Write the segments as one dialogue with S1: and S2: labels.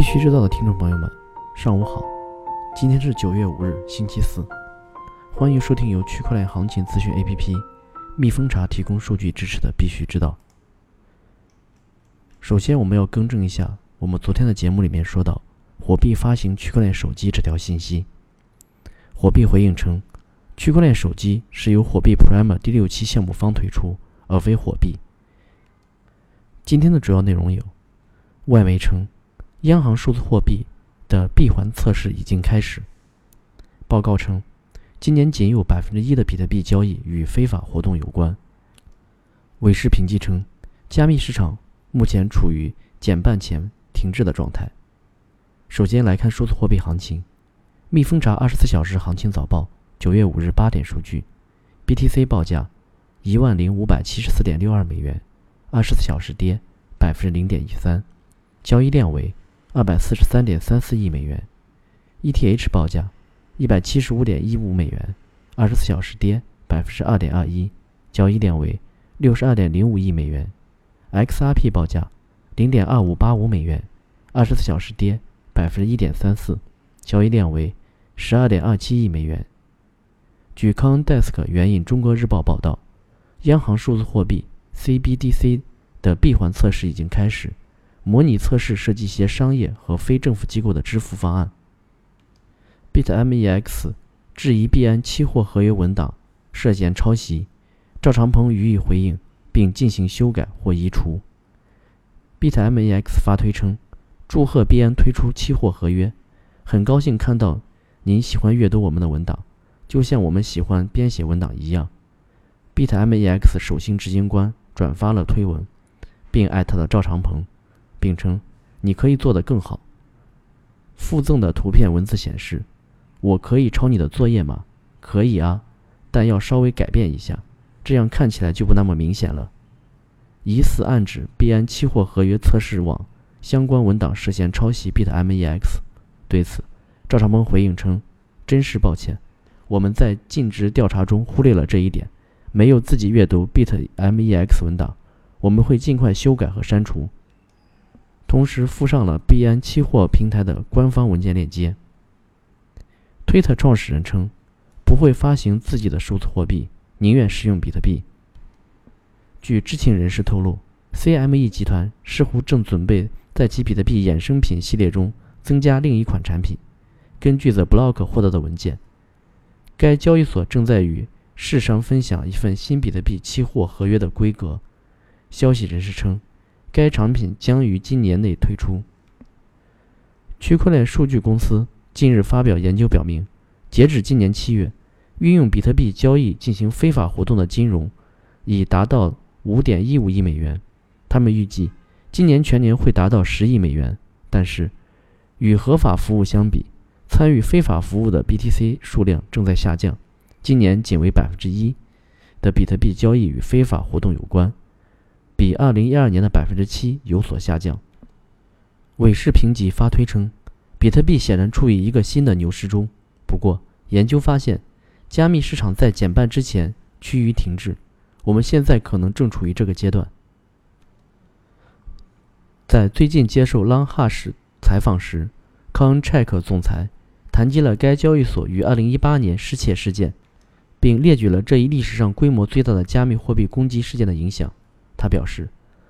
S1: 必须知道的听众朋友们，上午好！今天是九月五日，星期四，欢迎收听由区块链行情资讯 APP 蜜蜂茶提供数据支持的《必须知道》。首先，我们要更正一下我们昨天的节目里面说到火币发行区块链手机这条信息。火币回应称，区块链手机是由火币 Primer 第六期项目方推出，而非火币。今天的主要内容有：外媒称。央行数字货币的闭环测试已经开始。报告称，今年仅有百分之一的比特币交易与非法活动有关。韦氏评级称，加密市场目前处于减半前停滞的状态。首先来看数字货币行情，蜜蜂查二十四小时行情早报九月五日八点数据，BTC 报价一万零五百七十四点六二美元，二十四小时跌百分之零点一三，交易量为。二百四十三点三四亿美元，ETH 报价一百七十五点一五美元，二十四小时跌百分之二点二一，交易量为六十二点零五亿美元；XRP 报价零点二五八五美元，二十四小时跌百分之一点三四，交易量为十二点二七亿美元。据 CoinDesk 援引中国日报报道，央行数字货币 CBDC 的闭环测试已经开始。模拟测试涉及一些商业和非政府机构的支付方案。BitMEX 质疑币安期货合约文档涉嫌抄袭，赵长鹏予以回应并进行修改或移除。BitMEX 发推称：“祝贺币安推出期货合约，很高兴看到您喜欢阅读我们的文档，就像我们喜欢编写文档一样。”BitMEX 首席执行官转发了推文，并艾特了赵长鹏。并称：“你可以做得更好。”附赠的图片文字显示：“我可以抄你的作业吗？”“可以啊，但要稍微改变一下，这样看起来就不那么明显了。”疑似暗指币安期货合约测试网相关文档涉嫌抄袭 BitMEX。对此，赵长鹏回应称：“真是抱歉，我们在尽职调查中忽略了这一点，没有自己阅读 BitMEX 文档，我们会尽快修改和删除。”同时附上了币安期货平台的官方文件链接。推特创始人称，不会发行自己的数字货币，宁愿使用比特币。据知情人士透露，CME 集团似乎正准备在其比特币衍生品系列中增加另一款产品。根据 The Block 获得的文件，该交易所正在与市商分享一份新比特币期货合约的规格。消息人士称。该产品将于今年内推出。区块链数据公司近日发表研究表明，截止今年七月，运用比特币交易进行非法活动的金融已达到五点一五亿美元。他们预计今年全年会达到十亿美元。但是，与合法服务相比，参与非法服务的 BTC 数量正在下降。今年仅为百分之一的比特币交易与非法活动有关。比二零一二年的百分之七有所下降。韦氏评级发推称，比特币显然处于一个新的牛市中。不过，研究发现，加密市场在减半之前趋于停滞。我们现在可能正处于这个阶段。在最近接受 LongHash 采访时，Coincheck 总裁谈及了该交易所于二零一八年失窃事件，并列举了这一历史上规模最大的加密货币攻击事件的影响。他表示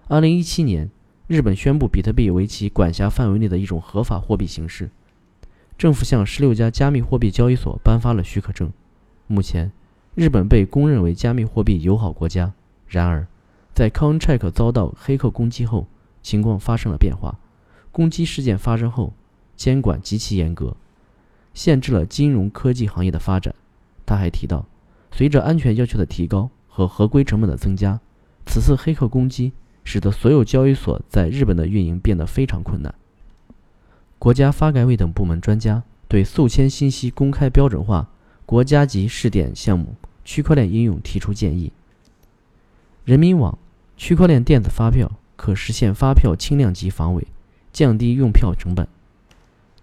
S1: ，2017年，日本宣布比特币为其管辖范围内的一种合法货币形式。政府向16家加密货币交易所颁发了许可证。目前，日本被公认为加密货币友好国家。然而，在 Coincheck 遭到黑客攻击后，情况发生了变化。攻击事件发生后，监管极其严格，限制了金融科技行业的发展。他还提到，随着安全要求的提高和合规成本的增加。此次黑客攻击使得所有交易所在日本的运营变得非常困难。国家发改委等部门专家对宿迁信息公开标准化国家级试点项目区块链应用提出建议。人民网区块链电子发票可实现发票轻量级防伪，降低用票成本。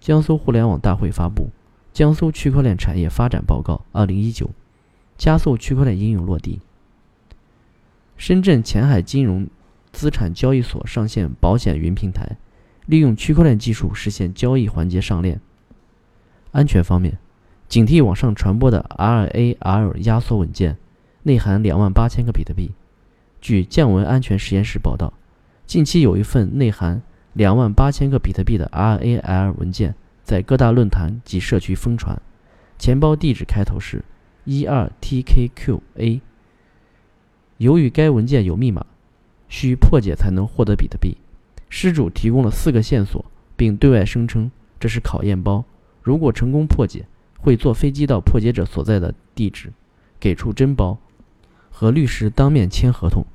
S1: 江苏互联网大会发布《江苏区块链产业发展报告（二零一九）》，加速区块链应用落地。深圳前海金融资产交易所上线保险云平台，利用区块链技术实现交易环节上链。安全方面，警惕网上传播的 RAL 压缩文件，内含两万八千个比特币。据降文安全实验室报道，近期有一份内含两万八千个比特币的 RAL 文件在各大论坛及社区疯传，钱包地址开头是一二 TKQA。由于该文件有密码，需破解才能获得比特币。失主提供了四个线索，并对外声称这是考验包。如果成功破解，会坐飞机到破解者所在的地址，给出真包，和律师当面签合同。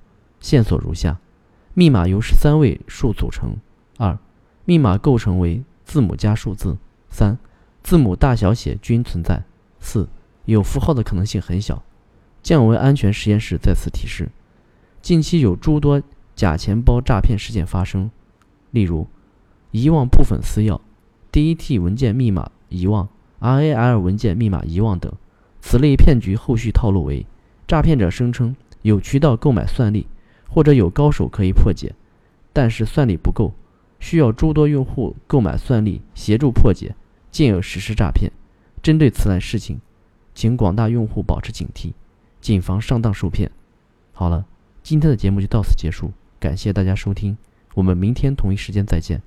S1: 线索如下：密码由十三位数组成；二，密码构成为字母加数字；三，字母大小写均存在；四，有符号的可能性很小。降维安全实验室再次提示：近期有诸多假钱包诈骗事件发生，例如遗忘部分私钥、DET 文件密码。遗忘 RAL 文件密码遗忘等，此类骗局后续套路为：诈骗者声称有渠道购买算力，或者有高手可以破解，但是算力不够，需要诸多用户购买算力协助破解，进而实施诈骗。针对此类事情，请广大用户保持警惕，谨防上当受骗。好了，今天的节目就到此结束，感谢大家收听，我们明天同一时间再见。